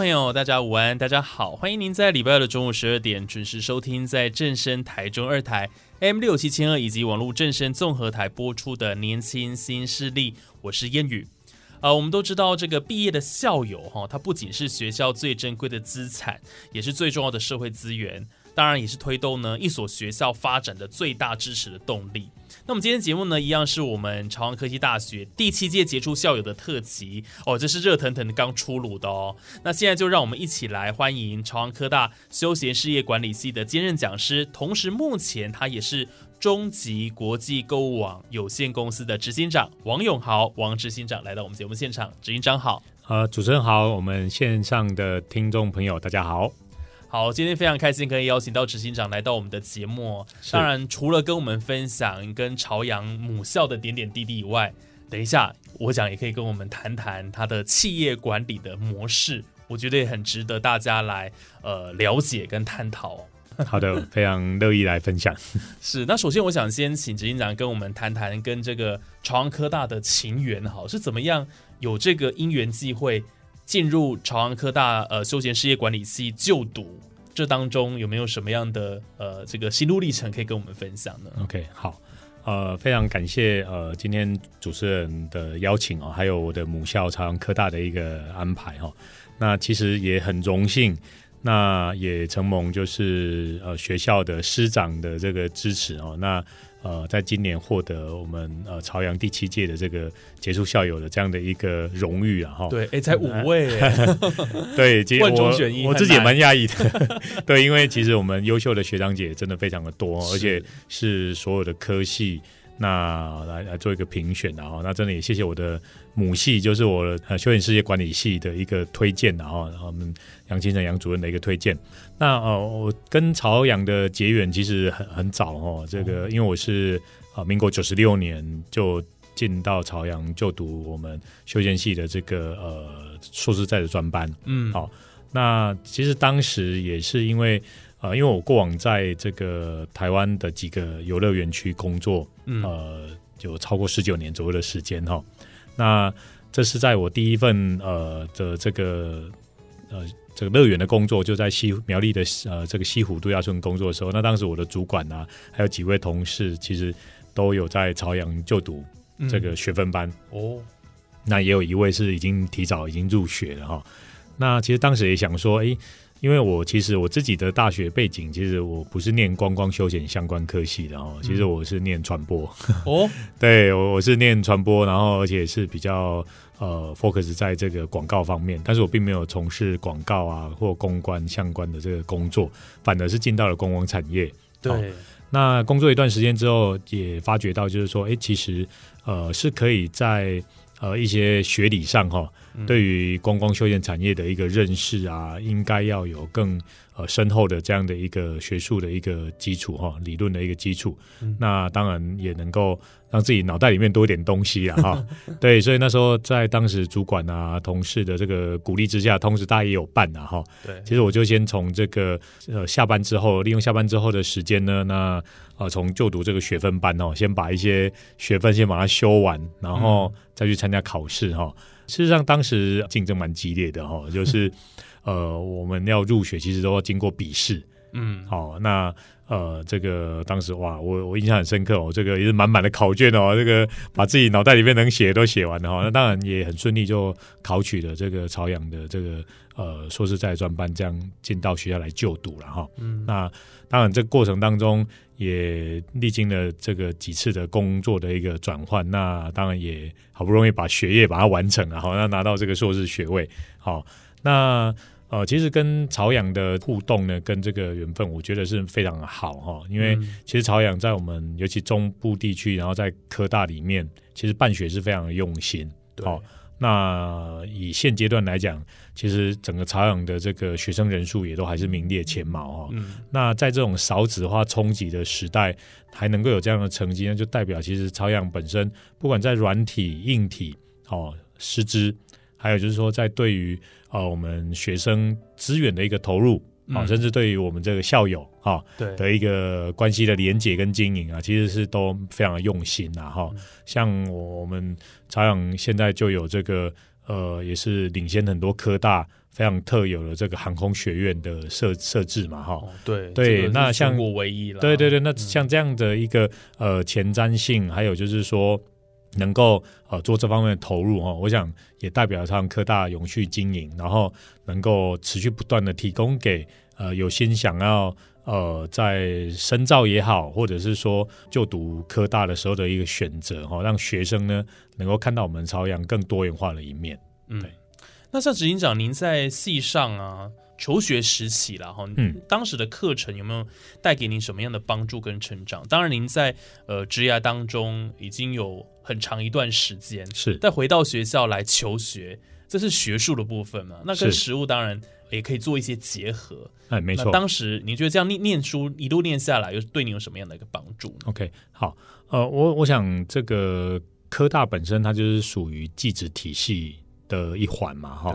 朋友，大家午安，大家好，欢迎您在礼拜二的中午十二点准时收听，在正声台中二台 M 六七千二以及网络正声综合台播出的《年轻新势力》，我是燕雨。啊，我们都知道这个毕业的校友哈，他不仅是学校最珍贵的资产，也是最重要的社会资源，当然也是推动呢一所学校发展的最大支持的动力。那我们今天节目呢，一样是我们朝阳科技大学第七届杰出校友的特辑哦，这是热腾腾的刚出炉的哦。那现在就让我们一起来欢迎朝阳科大休闲事业管理系的兼任讲师，同时目前他也是中极国际购物网有限公司的执行长王永豪，王执行长来到我们节目现场，执行长好。呃，主持人好，我们线上的听众朋友大家好。好，今天非常开心可以邀请到执行长来到我们的节目。当然，除了跟我们分享跟朝阳母校的点点滴滴以外，等一下我想也可以跟我们谈谈他的企业管理的模式，我觉得也很值得大家来呃了解跟探讨。好的，非常乐意来分享。是，那首先我想先请执行长跟我们谈谈跟这个朝阳科大的情缘，好是怎么样有这个因缘际会。进入朝阳科大呃休闲事业管理系就读，这当中有没有什么样的呃这个心路历程可以跟我们分享呢？OK，好，呃，非常感谢呃今天主持人的邀请哦，还有我的母校朝阳科大的一个安排哈。那其实也很荣幸，那也承蒙就是呃学校的师长的这个支持哦，那。呃，在今年获得我们呃朝阳第七届的这个杰出校友的这样的一个荣誉啊，哈，对，哎，才五位，对，万中选一，我自己也蛮讶异的，对，因为其实我们优秀的学长姐真的非常的多，而且是所有的科系。那来来做一个评选的哈，那真的也谢谢我的母系，就是我呃休闲事业管理系的一个推荐的哈，然后我们杨金成杨主任的一个推荐。那呃，我跟朝阳的结缘其实很很早哦，这个因为我是啊民国九十六年就进到朝阳就读我们休闲系的这个呃硕士在的专班，嗯，好，那其实当时也是因为。啊，因为我过往在这个台湾的几个游乐园区工作，呃，有超过十九年左右的时间哈。那这是在我第一份呃的这个呃这个乐园的工作，就在西苗栗的呃这个西湖度假村工作的时候，那当时我的主管啊，还有几位同事，其实都有在朝阳就读这个学分班哦。那也有一位是已经提早已经入学了哈。那其实当时也想说，哎。因为我其实我自己的大学背景，其实我不是念观光休闲相关科系的哦，其实我是念传播 哦，对我我是念传播，然后而且是比较呃 focus 在这个广告方面，但是我并没有从事广告啊或公关相关的这个工作，反而是进到了观光产业。对，那工作一段时间之后，也发觉到就是说，哎，其实呃是可以在呃一些学理上哈。对于观光休闲产业的一个认识啊，应该要有更呃深厚的这样的一个学术的一个基础哈，理论的一个基础。那当然也能够让自己脑袋里面多一点东西啊哈。对，所以那时候在当时主管啊、同事的这个鼓励之下，同时大家也有办啊哈。对，其实我就先从这个呃下班之后，利用下班之后的时间呢，那呃从就读这个学分班哦，先把一些学分先把它修完，然后再去参加考试哈。事实上，当时竞争蛮激烈的哈，就是呃，我们要入学，其实都要经过笔试。嗯，好，那呃，这个当时哇，我我印象很深刻哦，这个也是满满的考卷哦，这个把自己脑袋里面能写都写完了哈。那当然也很顺利，就考取了这个朝阳的这个呃硕士在专班这样进到学校来就读了哈。嗯，那当然，这过程当中也历经了这个几次的工作的一个转换，那当然也好不容易把学业把它完成了，好，那拿到这个硕士学位，好，那呃，其实跟朝阳的互动呢，跟这个缘分，我觉得是非常好哈，因为其实朝阳在我们尤其中部地区，然后在科大里面，其实办学是非常的用心，好。那以现阶段来讲，其实整个朝阳的这个学生人数也都还是名列前茅哈。嗯。那在这种少子化冲击的时代，还能够有这样的成绩，那就代表其实朝阳本身不管在软体、硬体、哦师资，还有就是说在对于呃我们学生资源的一个投入，啊，甚至对于我们这个校友哈的一个关系的连接跟经营啊，其实是都非常的用心呐哈。像我们朝阳现在就有这个呃，也是领先很多科大非常特有的这个航空学院的设设置嘛哈。对对，那像我唯一了。对对对，那像这样的一个呃前瞻性，还有就是说。能够呃做这方面的投入哈，我想也代表上科大永续经营，然后能够持续不断的提供给呃有心想要呃在深造也好，或者是说就读科大的时候的一个选择哈，让学生呢能够看到我们朝阳更多元化的一面。嗯，那像执行长您在系上啊。求学时期了哈，嗯，当时的课程有没有带给您什么样的帮助跟成长？当然，您在呃职涯当中已经有很长一段时间，是再回到学校来求学，这是学术的部分嘛？那跟实物当然也可以做一些结合。哎，没错。当时你觉得这样念念书一路念下来，又对你有什么样的一个帮助？OK，好，呃，我我想这个科大本身它就是属于技职体系的一环嘛，哈。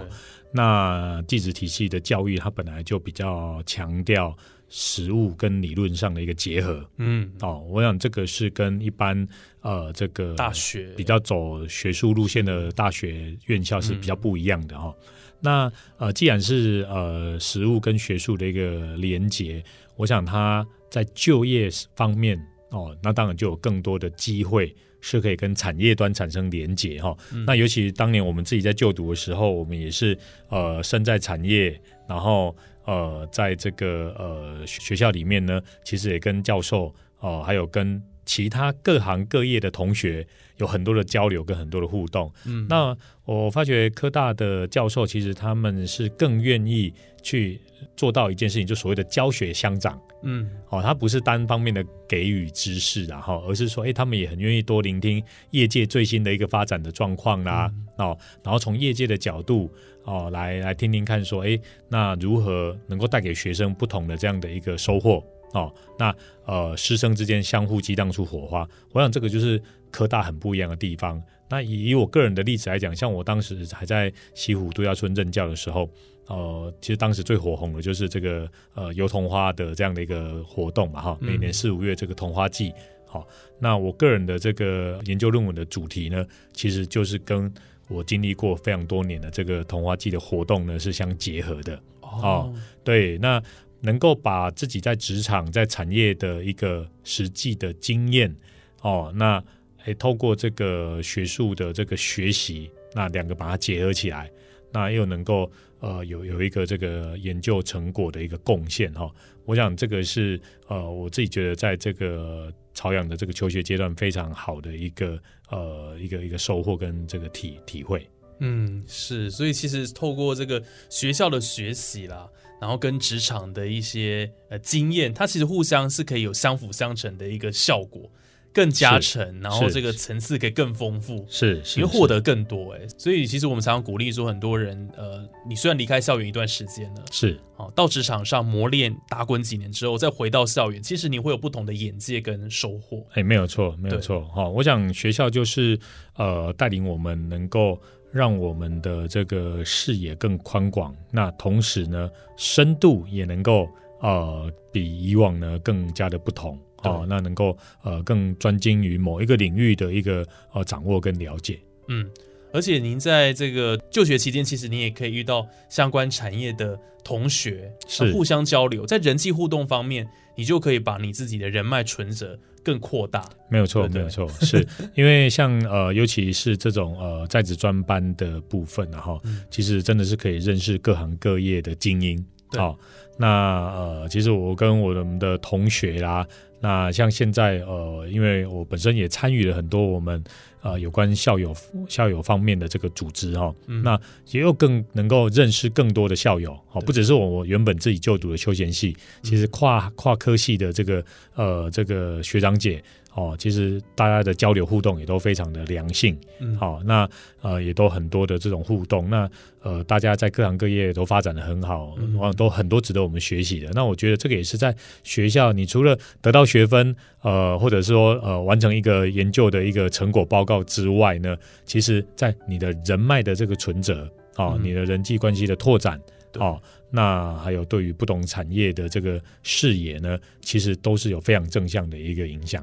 那地质体系的教育，它本来就比较强调实物跟理论上的一个结合。嗯，哦，我想这个是跟一般呃这个大学比较走学术路线的大学院校是比较不一样的哈。那呃，既然是呃实物跟学术的一个连结，我想它在就业方面哦，那当然就有更多的机会。是可以跟产业端产生连结哈，那尤其当年我们自己在就读的时候，我们也是呃身在产业，然后呃在这个呃学校里面呢，其实也跟教授哦，还有跟其他各行各业的同学有很多的交流跟很多的互动。嗯，那我发觉科大的教授其实他们是更愿意去。做到一件事情，就所谓的教学相长，嗯，哦，他不是单方面的给予知识，然后，而是说，哎，他们也很愿意多聆听业界最新的一个发展的状况啦，哦，然后从业界的角度，哦，来来听听看，说，哎，那如何能够带给学生不同的这样的一个收获，哦，那呃，师生之间相互激荡出火花，我想这个就是科大很不一样的地方。那以我个人的例子来讲，像我当时还在西湖度假村任教的时候。呃，其实当时最火红的就是这个呃油桐花的这样的一个活动嘛，哈，每年四五月这个桐花季，好，那我个人的这个研究论文的主题呢，其实就是跟我经历过非常多年的这个桐花季的活动呢是相结合的，哦，对，那能够把自己在职场在产业的一个实际的经验，哦，那诶透过这个学术的这个学习，那两个把它结合起来，那又能够。呃，有有一个这个研究成果的一个贡献哈，我想这个是呃，我自己觉得在这个朝阳的这个求学阶段非常好的一个呃一个一个收获跟这个体体会。嗯，是，所以其实透过这个学校的学习啦，然后跟职场的一些呃经验，它其实互相是可以有相辅相成的一个效果。更加成，然后这个层次可以更丰富，是，因为获得更多哎，所以其实我们常常鼓励说，很多人呃，你虽然离开校园一段时间了，是，好到职场上磨练打滚几年之后，再回到校园，其实你会有不同的眼界跟收获。哎，没有错，没有错，哈，我想学校就是呃，带领我们能够让我们的这个视野更宽广，那同时呢，深度也能够呃，比以往呢更加的不同。哦，那能够呃更专精于某一个领域的一个呃掌握跟了解，嗯，而且您在这个就学期间，其实你也可以遇到相关产业的同学，是。互相交流，在人际互动方面，你就可以把你自己的人脉存折更扩大。没有错，对对？没有错，是。因为像呃，尤其是这种呃在职专班的部分然后嗯。其实真的是可以认识各行各业的精英。对。好、那呃，其实我跟我们的同学啦，那像现在呃，因为我本身也参与了很多我们呃有关校友校友方面的这个组织哈、嗯。那也有更能够认识更多的校友，好，不只是我我原本自己就读的休闲系，其实跨跨科系的这个呃这个学长姐哦，其实大家的交流互动也都非常的良性，嗯，好、那呃也都很多的这种互动，那呃大家在各行各业都发展的很好，嗯嗯、都很多值得我们学习的。那我觉得这个也是在学校，你除了得到学分，呃或者说呃完成一个研究的一个成果报告之外呢，其实在你的人脉的这个存折哦，嗯你的人际关系的拓展对哦。那还有对于不同产业的这个视野呢，其实都是有非常正向的一个影响。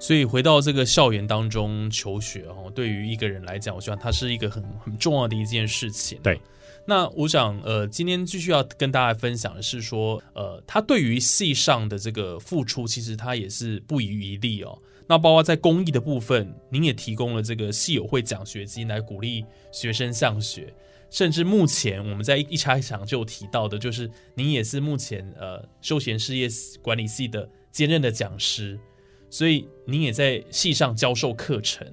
所以回到这个校园当中求学哦，对于一个人来讲，我希望它是一个很很重要的一件事情。对，那我想呃，今天继续要跟大家分享的是说，呃，他对于系上的这个付出，其实他也是不遗余力哦。那包括在公益的部分，您也提供了这个系友会奖学金来鼓励学生向学，甚至目前我们在一一开场就有提到的，就是您也是目前呃休闲事业管理系的兼任的讲师。所以您也在系上教授课程，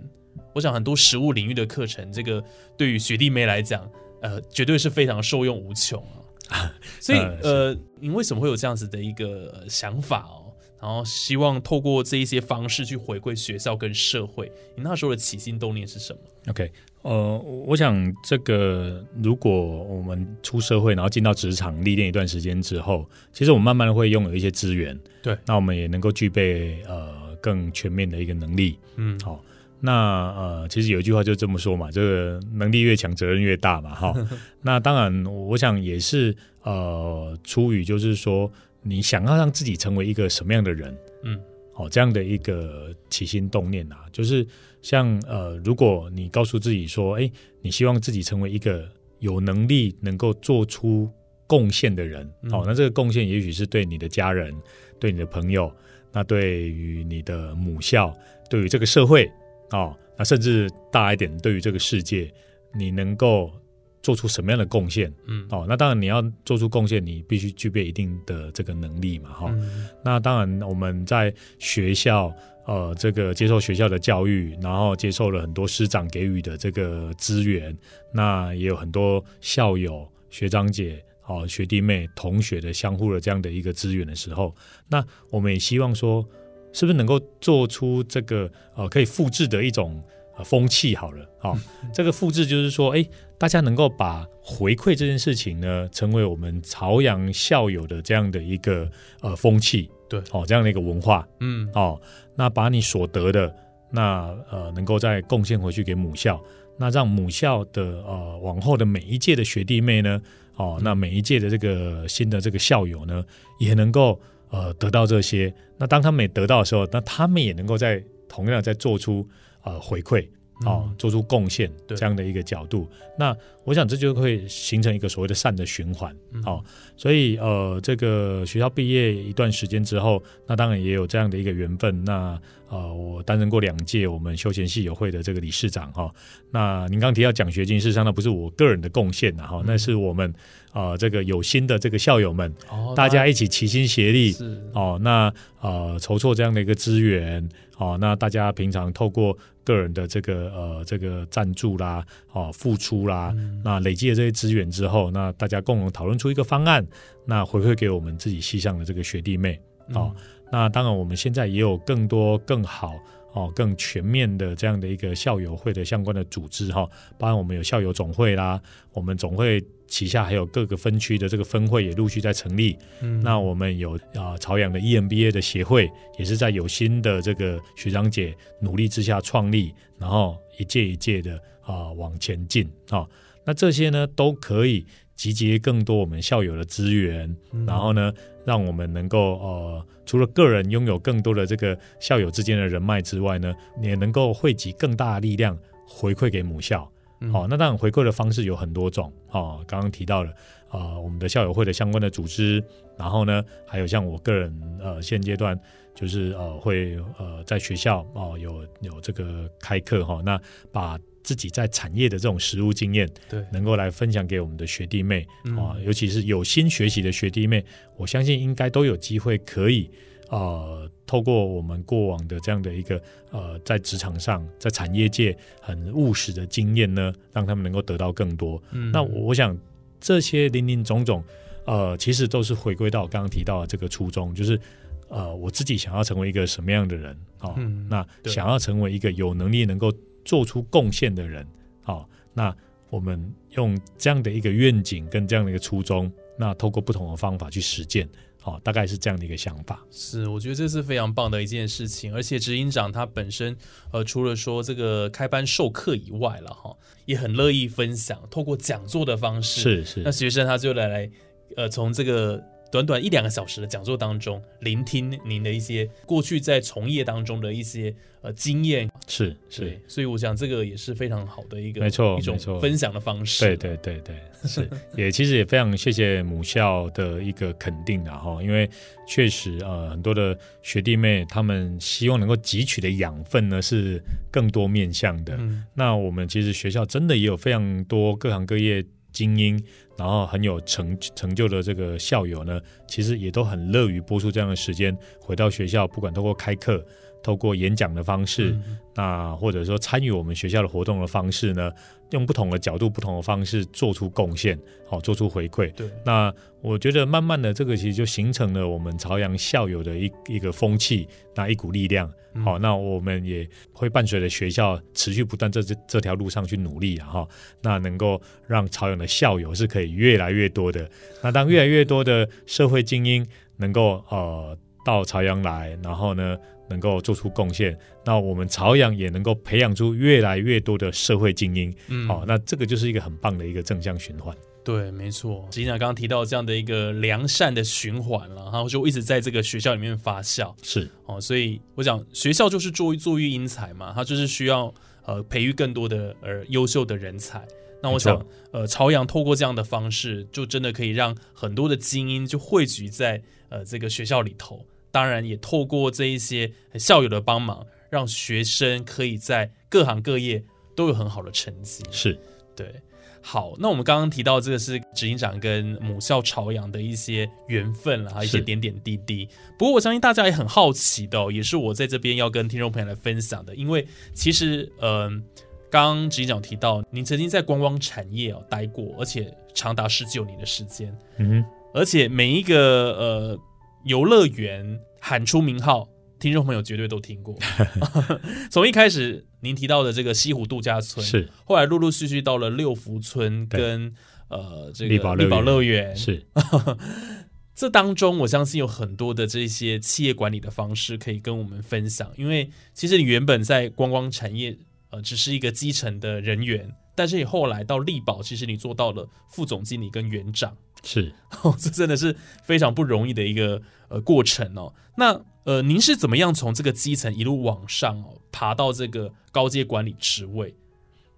我想很多实务领域的课程，这个对于学弟妹来讲，呃，绝对是非常受用无穷啊。所以呃呃，您为什么会有这样子的一个呃想法哦？然后希望透过这一些方式去回馈学校跟社会，你那时候的起心动念是什么？OK，呃，我想这个如果我们出社会，然后进到职场历练一段时间之后，其实我们慢慢的会拥有一些资源，对那我们也能够具备呃更全面的一个能力。嗯，好、那呃，其实有一句话就这么说嘛，这个能力越强，责任越大嘛，哈。那当然，我想也是呃，出于就是说，你想要让自己成为一个什么样的人，嗯，哦，这样的一个起心动念啊，就是像呃，如果你告诉自己说，哎，你希望自己成为一个有能力能够做出贡献的人，嗯哦，那这个贡献也许是对你的家人、对你的朋友，那对于你的母校，对于这个社会，哦，那甚至大一点，对于这个世界，你能够做出什么样的贡献？嗯，哦，那当然你要做出贡献，你必须具备一定的这个能力嘛，哈、嗯那当然，我们在学校，呃，这个接受学校的教育，然后接受了很多师长给予的这个资源，那也有很多校友、学长姐、哦学弟妹、同学的相互的这样的一个资源的时候，那我们也希望说，是不是能够做出这个呃可以复制的一种呃风气好了，好、这个复制就是说，哎，大家能够把回馈这件事情呢，成为我们朝阳校友的这样的一个呃风气，对。哦，这样的一个文化嗯。哦，那把你所得的那呃能够再贡献回去给母校，那让母校的呃往后的每一届的学弟妹呢，哦，那每一届的这个新的这个校友呢，也能够呃得到这些。那当他们也得到的时候，那他们也能够在同样在做出呃回馈。哦，做出贡献对这样的一个角度，那我想这就会形成一个所谓的善的循环。嗯哦，所以呃，这个学校毕业一段时间之后，那当然也有这样的一个缘分。那呃，我担任过两届我们休闲系友会的这个理事长哈、那您刚提到奖学金，事实上那不是我个人的贡献呐哈、那是我们呃这个有心的这个校友们，哦大家一起齐心协力是。哦，那呃筹措这样的一个资源哦，那大家平常透过个人的这个呃这个赞助啦，哦付出啦，嗯。那累积了这些资源之后，那大家共同讨论出一个方案，那回馈给我们自己系上的这个学弟妹哦。嗯那当然，我们现在也有更多更好。哦，更全面的这样的一个校友会的相关的组织哈、包含我们有校友总会啦，我们总会旗下还有各个分区的这个分会也陆续在成立，嗯。那我们有啊朝阳的 EMBA 的协会，也是在有新的这个学长姐努力之下创立，然后一届一届的啊往前进啊、那这些呢都可以集结更多我们校友的资源，嗯。然后呢让我们能够呃除了个人拥有更多的这个校友之间的人脉之外呢，也能够汇集更大的力量回馈给母校。嗯好、那当然回馈的方式有很多种。哦，刚刚提到了，呃，我们的校友会的相关的组织，然后呢，还有像我个人，呃，现阶段就是呃会呃在学校哦、有有这个开课哈、那把自己在产业的这种实务经验，对，能够来分享给我们的学弟妹嗯。啊、尤其是有心学习的学弟妹，我相信应该都有机会可以呃，透过我们过往的这样的一个呃，在职场上，在产业界很务实的经验呢，让他们能够得到更多。嗯。那我我想这些林林总总，呃，其实都是回归到刚刚提到的这个初衷，就是呃，我自己想要成为一个什么样的人哦，嗯那想要成为一个有能力能够做出贡献的人，哦，那我们用这样的一个愿景跟这样的一个初衷，那透过不同的方法去实践，哦，大概是这样的一个想法。是，我觉得这是非常棒的一件事情，而且执行长他本身，呃，除了说这个开班授课以外了哈，也很乐意分享，透过讲座的方式，是是那学生他就来来，呃，从这个短短一两个小时的讲座当中，聆听您的一些过去在从业当中的一些呃经验，是是，，所以我想这个也是非常好的一个没错一种分享的方式，对对对对，是。也其实也非常谢谢母校的一个肯定啊哈，因为确实呃很多的学弟妹他们希望能够汲取的养分呢是更多面向的。嗯，那我们其实学校真的也有非常多各行各业精英，然后很有成成就的这个校友呢，其实也都很乐于播出这样的时间回到学校，不管透过开课。透过演讲的方式，嗯那或者说参与我们学校的活动的方式呢，用不同的角度、不同的方式做出贡献，好、做出回馈。对，那我觉得慢慢的，这个其实就形成了我们朝阳校友的一一个风气，那一股力量。嗯好、那我们也会伴随着学校持续不断这这这条路上去努力啊哈。那能够让朝阳的校友是可以越来越多的。那当越来越多的社会精英能够呃到朝阳来，然后呢能够做出贡献，那我们朝阳也能够培养出越来越多的社会精英。嗯好、那这个就是一个很棒的一个正向循环。对，没错。执行长刚刚提到这样的一个良善的循环了，然后就一直在这个学校里面发酵是哦。所以我想学校就是作作育英才嘛，它就是需要呃培育更多的呃优秀的人才。那我想，呃，朝阳透过这样的方式，就真的可以让很多的精英就汇聚在呃这个学校里头。当然，也透过这一些校友的帮忙，让学生可以在各行各业都有很好的成绩。是，对，好，那我们刚刚提到这个是执行长跟母校朝阳的一些缘分啦，还有一些点点滴滴。不过我相信大家也很好奇的、哦，也是我在这边要跟听众朋友来分享的，因为其实，嗯、刚刚执行长提到，您曾经在观光产业哦待过，而且长达十九年的时间，嗯哼，而且每一个呃游乐园喊出名号，听众朋友绝对都听过。从一开始您提到的这个西湖度假村，是。后来陆陆续续到了六福村跟呃这个力宝乐园，是，这当中我相信有很多的这些企业管理的方式可以跟我们分享，因为其实你原本在观光产业呃只是一个基层的人员，但是你后来到力宝，其实你做到了副总经理跟园长。是 哦，这真的是非常不容易的一个呃过程哦。那呃，您是怎么样从这个基层一路往上哦，爬到这个高阶管理职位？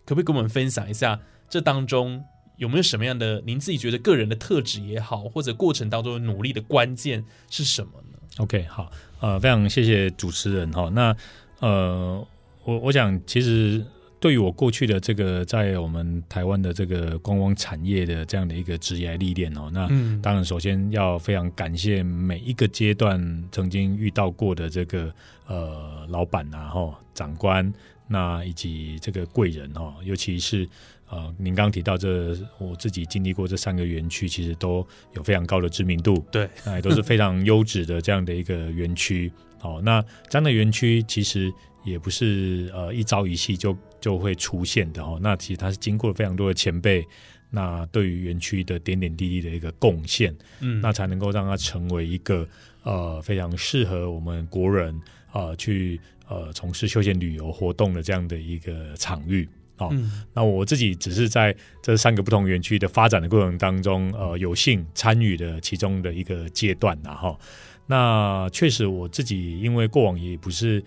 可不可以跟我们分享一下这当中有没有什么样的您自己觉得个人的特质也好，或者过程当中努力的关键是什么呢？OK，好，呃，非常谢谢主持人哈。那呃，我我想其实对于我过去的这个在我们台湾的这个观光产业的这样的一个职业历练哦，那嗯当然首先要非常感谢每一个阶段曾经遇到过的这个呃老板啊，哈长官，那以及这个贵人哦，尤其是。呃，您刚刚提到这，我自己经历过这三个园区，其实都有非常高的知名度。对，那也都是非常优质的这样的一个园区。哦，那这样的园区其实也不是呃一朝一夕就就会出现的哦。那其实它是经过了非常多的前辈，那对于园区的点点滴滴的一个贡献，嗯那才能够让它成为一个呃非常适合我们国人呃去呃从事休闲旅游活动的这样的一个场域。哦，嗯那我自己只是在这三个不同园区的发展的过程当中，呃，有幸参与的其中的一个阶段然后，那确实我自己因为过往也不是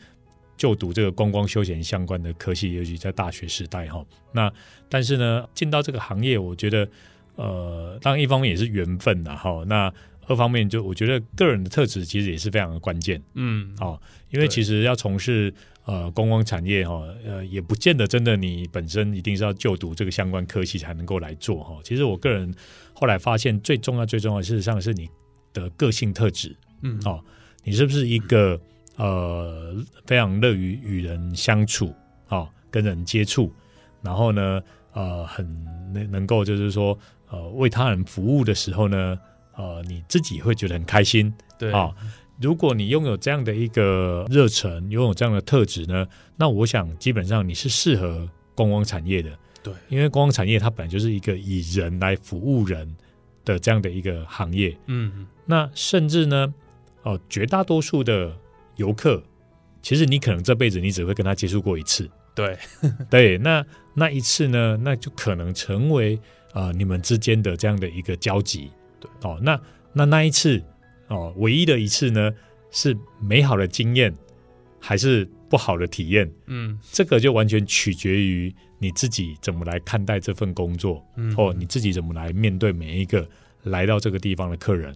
就读这个观光休闲相关的科系，尤其在大学时代哈。那但是呢，进到这个行业，我觉得呃，当然一方面也是缘分呐哈。那二方面就我觉得个人的特质其实也是非常的关键。嗯，哦，因为其实要从事呃观光产业哈，呃，也不见得真的你本身一定是要就读这个相关科系才能够来做哈。其实我个人后来发现，最重要最重要，事实上是你的个性特质嗯，哦，你是不是一个呃非常乐于与人相处哦，跟人接触，然后呢呃很能能够就是说呃为他人服务的时候呢，呃你自己会觉得很开心。对，啊、如果你拥有这样的一个热忱，拥有这样的特质呢，那我想基本上你是适合观光产业的。对因为观光产业它本来就是一个以人来服务人的这样的一个行业。嗯，那甚至呢，哦、绝大多数的游客，其实你可能这辈子你只会跟他接触过一次。对，对，那那一次呢，那就可能成为呃你们之间的这样的一个交集。对，哦，那那那一次哦，唯一的一次呢，是美好的经验还是不好的体验？嗯这个就完全取决于你自己怎么来看待这份工作，嗯，或你自己怎么来面对每一个来到这个地方的客人。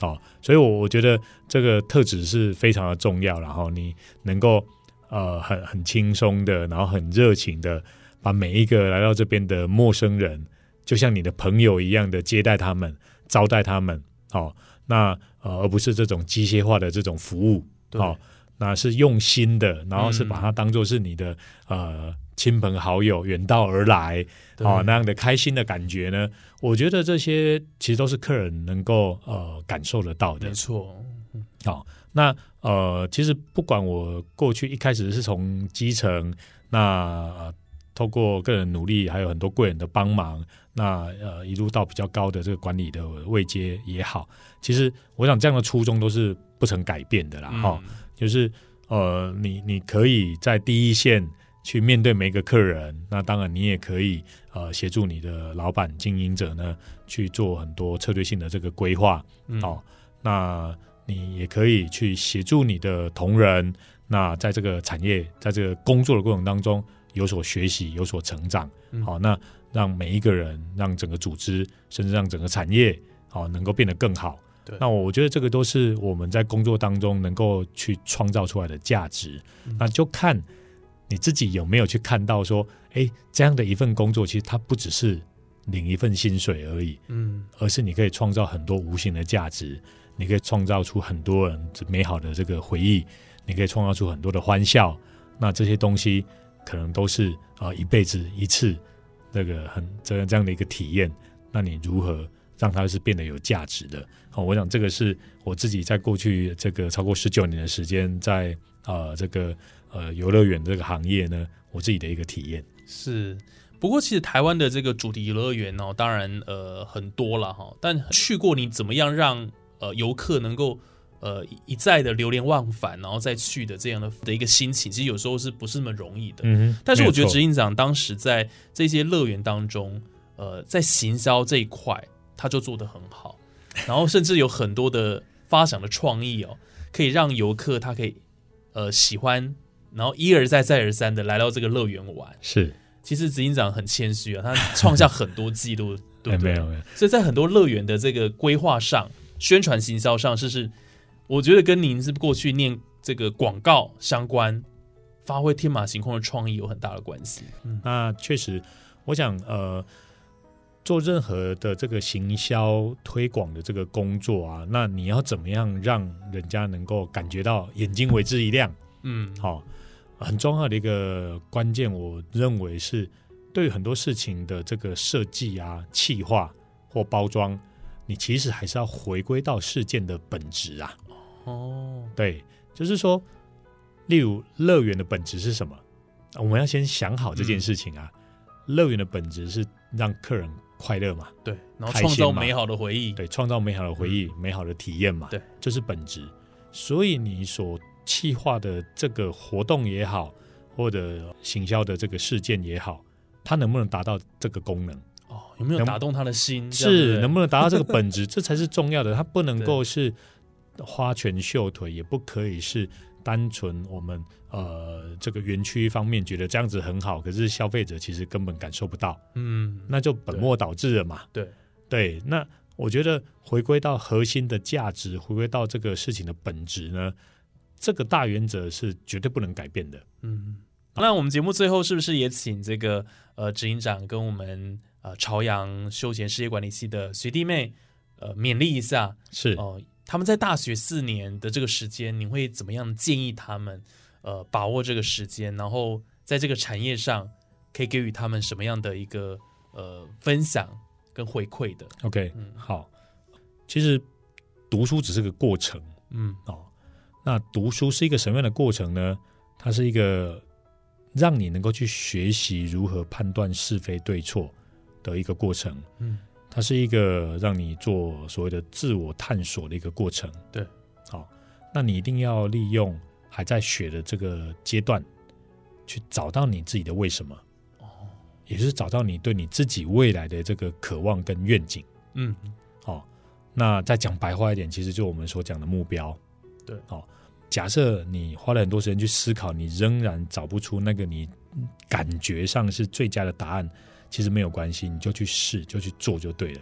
哦，所以我我觉得这个特质是非常的重要，然后你能够呃很很轻松的，然后很热情的把每一个来到这边的陌生人，就像你的朋友一样的接待他们、招待他们。哦，那呃而不是这种机械化的这种服务。哦，那是用心的，然后是把嗯它当做是你的呃亲朋好友远道而来啊哦那样的开心的感觉呢，我觉得这些其实都是客人能够呃感受得到的没。错，哦，那呃，其实不管我过去一开始是从基层，那、呃、透过个人努力，还有很多贵人的帮忙，那呃一路到比较高的这个管理的位阶也好，其实我想这样的初衷都是不曾改变的啦。哈、嗯就是呃，你你可以在第一线去面对每一个客人，那当然你也可以呃协助你的老板经营者呢去做很多策略性的这个规划。嗯哦，那你也可以去协助你的同仁，那在这个产业，在这个工作的过程当中有所学习，有所成长。嗯好、那让每一个人，让整个组织，甚至让整个产业，哦、能够变得更好对。那我觉得这个都是我们在工作当中能够去创造出来的价值。嗯那就看你自己有没有去看到说，哎，这样的一份工作，其实它不只是领一份薪水而已，嗯而是你可以创造很多无形的价值，你可以创造出很多人美好的这个回忆，你可以创造出很多的欢笑。那这些东西可能都是呃一辈子一次那个很这样这样的一个体验。那你如何让它是变得有价值的？好、我想这个是我自己在过去这个超过十九年的时间在呃这个呃游乐园这个行业呢，我自己的一个体验。是。不过，其实台湾的这个主题游乐园哦，当然呃很多了哈，但去过你怎么样让呃游客能够呃一一再的流连忘返，然后再去的这样的的一个心情，其实有时候是不是那么容易的？嗯哼但是我觉得执行长当时在这些乐园当中，呃，在行销这一块他就做得很好，然后甚至有很多的发想的创意哦，可以让游客他可以呃喜欢，然后一而再再而三的来到这个乐园玩。是，其实执行长很谦虚啊，他 创下很多记录，对不对？哎没有没有。所以在很多乐园的这个规划上、宣传行销上，是是我觉得跟您是过去念这个广告相关，发挥天马行空的创意有很大的关系。嗯那确实，我想呃，做任何的这个行销推广的这个工作啊，那你要怎么样让人家能够感觉到眼睛为之一亮？嗯，好、很重要的一个关键，我认为是对于很多事情的这个设计啊、企划或包装，你其实还是要回归到事件的本质啊。哦，对，就是说，例如乐园的本质是什么？我们要先想好这件事情啊。乐园的本质是让客人快乐嘛，对，然后创造美好的回忆。对，创造美好的回忆、美好的体验嘛，对，这是本质。所以你所企划的这个活动也好，或者行销的这个事件也好，它能不能达到这个功能？哦，有没有打动他的心？是能不能达到这个本质，这才是重要的。它不能够是花拳绣腿，也不可以是单纯我们呃这个园区方面觉得这样子很好，可是消费者其实根本感受不到，嗯，那就本末倒置了嘛。对。对，那我觉得回归到核心的价值，回归到这个事情的本质呢，这个大原则是绝对不能改变的。嗯，那我们节目最后是不是也请这个呃执行长跟我们呃朝阳休闲事业管理系的学弟妹呃勉励一下？是。哦、他们在大学四年的这个时间，你会怎么样建议他们呃把握这个时间，然后在这个产业上可以给予他们什么样的一个呃分享跟回馈的？OK，、嗯好。其实读书只是个过程嗯哦。那读书是一个什么样的过程呢？它是一个让你能够去学习如何判断是非对错的一个过程。嗯它是一个让你做所谓的自我探索的一个过程。对，好，那你一定要利用还在学的这个阶段，去找到你自己的为什么。哦，也就是找到你对你自己未来的这个渴望跟愿景。嗯哦，那再讲白话一点，其实就我们所讲的目标。对哦，假设你花了很多时间去思考，你仍然找不出那个你感觉上是最佳的答案，其实没有关系，你就去试，就去做就对了。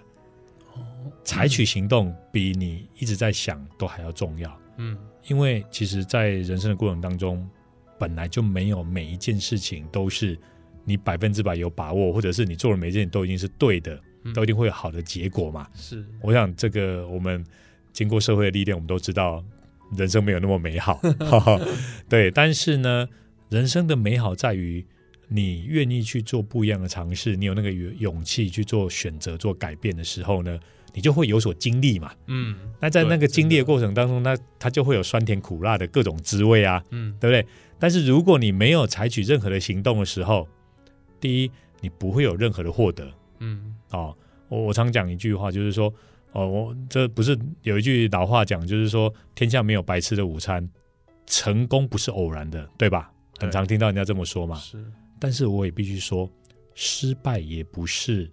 哦，采取行动比你一直在想都还要重要，嗯因为其实，在人生的过程当中，本来就没有每一件事情都是你百分之百有把握，或者是你做的每一件都一定是对的，嗯都一定会有好的结果嘛。是我想这个我们经过社会的历练，我们都知道人生没有那么美好，对。但是呢，人生的美好在于你愿意去做不一样的尝试，你有那个勇勇气去做选择、做改变的时候呢，你就会有所经历嘛。嗯那在那个经历的过程当中，那它就会有酸甜苦辣的各种滋味啊，嗯对不对？但是如果你没有采取任何的行动的时候，第一，你不会有任何的获得。嗯哦，我我常讲一句话，就是说，哦，我这不是有一句老话讲，就是说，天下没有白吃的午餐，成功不是偶然的，对吧？很常听到人家这么说嘛。是但是我也必须说，失败也不是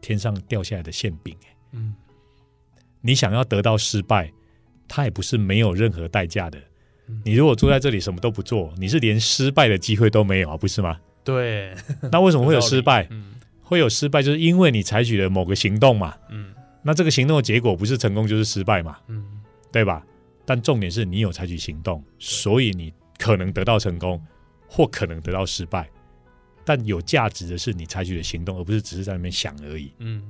天上掉下来的馅饼。嗯你想要得到失败，它也不是没有任何代价的嗯。你如果坐在这里什么都不做，你是连失败的机会都没有啊，不是吗？对，那为什么会有失败？嗯会有失败，就是因为你采取了某个行动嘛。嗯那这个行动的结果不是成功就是失败嘛，嗯对吧？但重点是你有采取行动，所以你可能得到成功，或可能得到失败。但有价值的是你采取的行动，而不是只是在那边想而已。嗯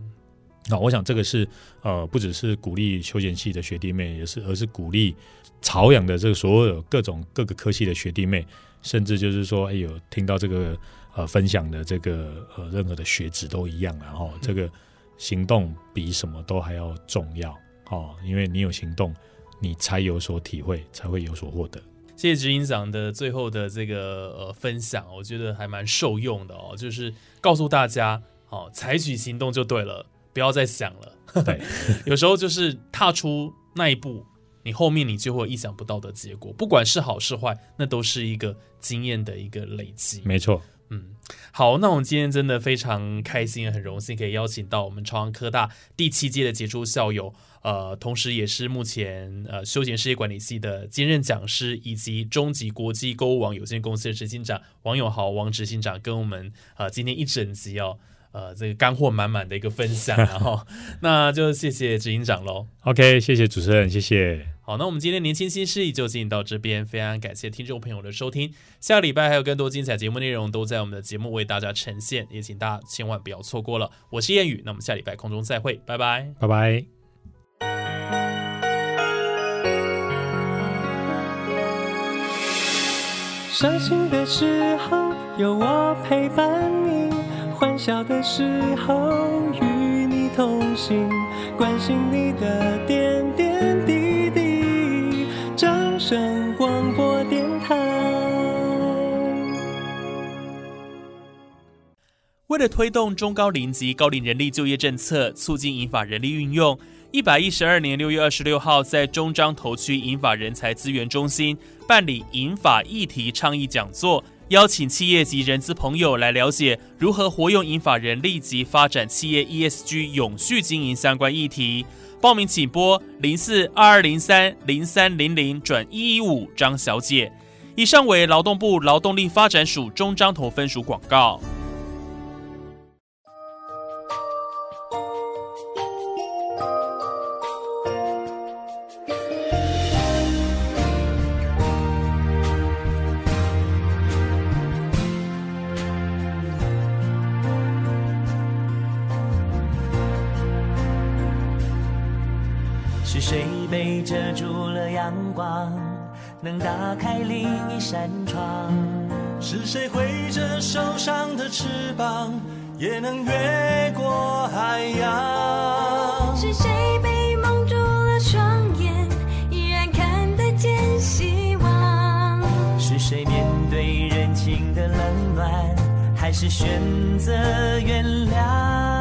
那我想这个是呃，不只是鼓励休闲系的学弟妹，也是而是鼓励朝阳的这个所有各种各个科系的学弟妹，甚至就是说，哎有听到这个呃分享的这个呃任何的学子都一样，然后这个行动比什么都还要重要哦，因为你有行动，你才有所体会，才会有所获得。谢谢执行长的最后的这个呃分享，我觉得还蛮受用的哦，就是告诉大家，哦，采取行动就对了，不要再想了。对，有时候就是踏出那一步，你后面你就会有意想不到的结果，不管是好是坏，那都是一个经验的一个累积。没错，嗯，好，那我们今天真的非常开心，也很荣幸可以邀请到我们朝阳科大第七届的杰出校友，呃，同时也是目前呃休闲事业管理系的兼任讲师，以及中级国际购物网有限公司的执行长王永豪王执行长，跟我们呃今天一整集哦。呃，这个干货满满的一个分享，然后那就谢谢执行长喽。OK，谢谢主持人，谢谢。好，那我们今天年轻新势力就进行到这边，非常感谢听众朋友的收听。下个礼拜还有更多精彩节目内容都在我们的节目为大家呈现，也请大家千万不要错过了。我是谚语，那我们下礼拜空中再会，拜拜。拜拜。伤心的时候有我陪伴你，欢笑的时候与你同行，关心你的点点滴滴。掌声广播电台。为了推动中高龄及高龄人力就业政策，促进银发人力运用，一百一十二年六月二十六号，在中彰投区银发人才资源中心办理银发议题倡议讲座，邀请企业及人资朋友来了解如何活用银法人立即发展企业 ESG 永续经营相关议题。报名请拨零四二二零三零三零零转一一五张小姐。以上为劳动部劳动力发展署中彰投分署广告。遮住了阳光，能打开另一扇窗？是谁挥着手上的翅膀，也能越过海洋？是谁被蒙住了双眼，依然看得见希望？是谁面对人情的冷暖，还是选择原谅？